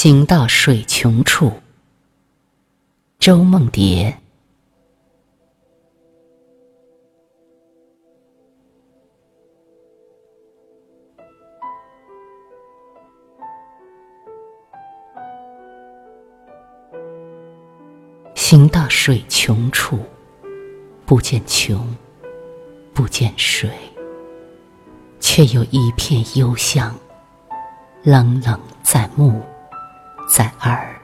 行到水穷处，周梦蝶。行到水穷处，不见穷，不见水，却有一片幽香，冷冷在目。在二，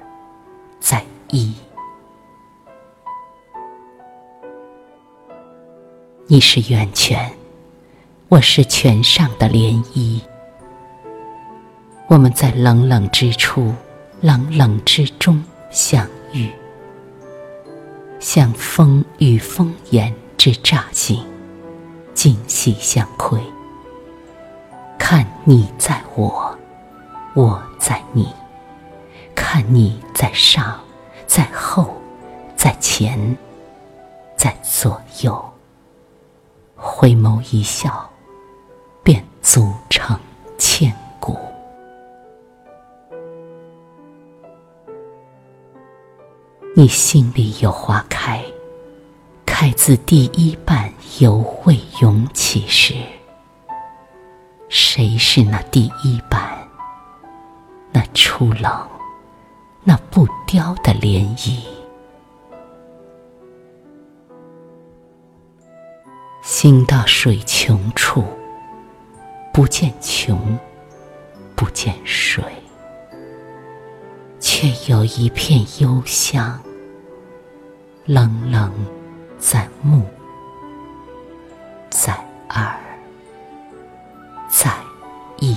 在一。你是源泉，我是泉上的涟漪。我们在冷冷之处，冷冷之中相遇，像风与风言之乍醒，今夕相窥。看你在我，我在你。看你在上，在后，在前，在左右，回眸一笑，便足成千古。你心里有花开，开自第一瓣犹未涌起时。谁是那第一瓣？那初冷。飘的涟漪，行到水穷处，不见穷，不见水。却有一片幽香，冷冷在目，在耳，在意。